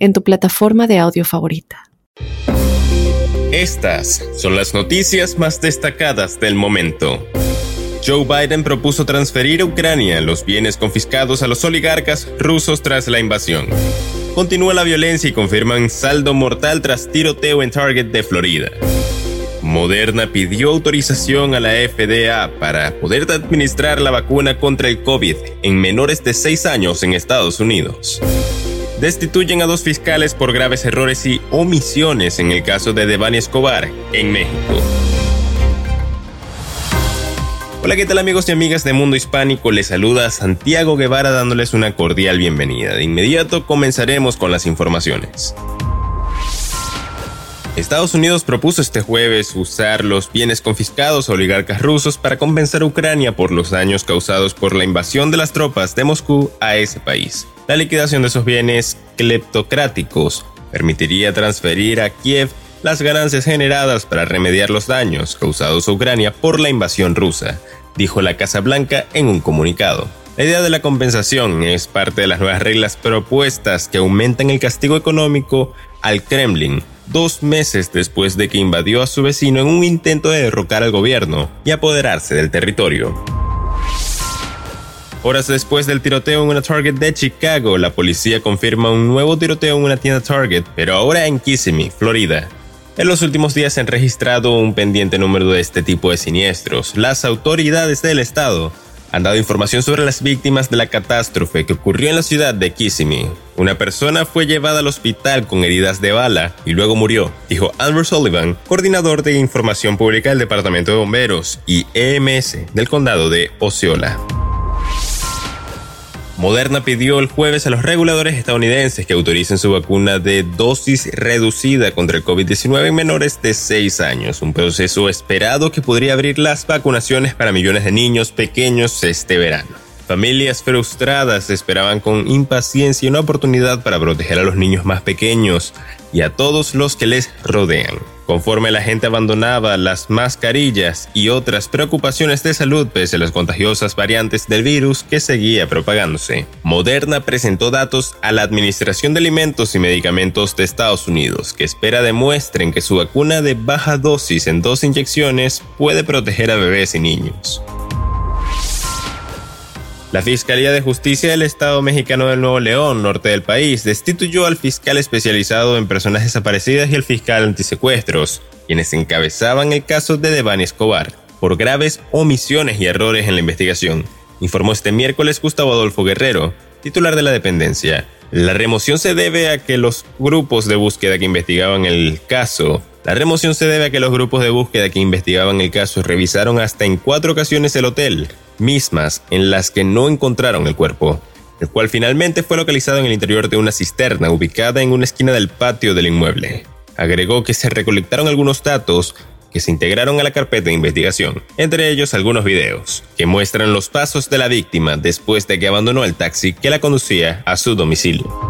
en tu plataforma de audio favorita. Estas son las noticias más destacadas del momento. Joe Biden propuso transferir a Ucrania los bienes confiscados a los oligarcas rusos tras la invasión. Continúa la violencia y confirman saldo mortal tras tiroteo en Target de Florida. Moderna pidió autorización a la FDA para poder administrar la vacuna contra el COVID en menores de 6 años en Estados Unidos destituyen a dos fiscales por graves errores y omisiones en el caso de Devani Escobar en México. Hola, ¿qué tal amigos y amigas de Mundo Hispánico? Les saluda Santiago Guevara dándoles una cordial bienvenida. De inmediato comenzaremos con las informaciones. Estados Unidos propuso este jueves usar los bienes confiscados a oligarcas rusos para compensar a Ucrania por los daños causados por la invasión de las tropas de Moscú a ese país. La liquidación de esos bienes cleptocráticos permitiría transferir a Kiev las ganancias generadas para remediar los daños causados a Ucrania por la invasión rusa, dijo la Casa Blanca en un comunicado. La idea de la compensación es parte de las nuevas reglas propuestas que aumentan el castigo económico al Kremlin dos meses después de que invadió a su vecino en un intento de derrocar al gobierno y apoderarse del territorio. Horas después del tiroteo en una Target de Chicago, la policía confirma un nuevo tiroteo en una tienda Target, pero ahora en Kissimmee, Florida. En los últimos días se han registrado un pendiente número de este tipo de siniestros. Las autoridades del estado han dado información sobre las víctimas de la catástrofe que ocurrió en la ciudad de Kissimmee. Una persona fue llevada al hospital con heridas de bala y luego murió, dijo Albert Sullivan, coordinador de información pública del Departamento de Bomberos y EMS del condado de Osceola. Moderna pidió el jueves a los reguladores estadounidenses que autoricen su vacuna de dosis reducida contra el COVID-19 en menores de 6 años, un proceso esperado que podría abrir las vacunaciones para millones de niños pequeños este verano. Familias frustradas esperaban con impaciencia una oportunidad para proteger a los niños más pequeños y a todos los que les rodean. Conforme la gente abandonaba las mascarillas y otras preocupaciones de salud pese a las contagiosas variantes del virus que seguía propagándose, Moderna presentó datos a la Administración de Alimentos y Medicamentos de Estados Unidos que espera demuestren que su vacuna de baja dosis en dos inyecciones puede proteger a bebés y niños. La Fiscalía de Justicia del Estado mexicano del Nuevo León, norte del país, destituyó al fiscal especializado en personas desaparecidas y al fiscal antisecuestros, quienes encabezaban el caso de Devani Escobar, por graves omisiones y errores en la investigación, informó este miércoles Gustavo Adolfo Guerrero, titular de la dependencia. La remoción se debe a que los grupos de búsqueda que investigaban el caso la remoción se debe a que los grupos de búsqueda que investigaban el caso revisaron hasta en cuatro ocasiones el hotel, mismas en las que no encontraron el cuerpo, el cual finalmente fue localizado en el interior de una cisterna ubicada en una esquina del patio del inmueble. Agregó que se recolectaron algunos datos que se integraron a la carpeta de investigación, entre ellos algunos videos, que muestran los pasos de la víctima después de que abandonó el taxi que la conducía a su domicilio.